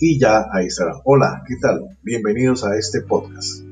y ya ahí estará. Hola, ¿qué tal? Bienvenidos a este podcast.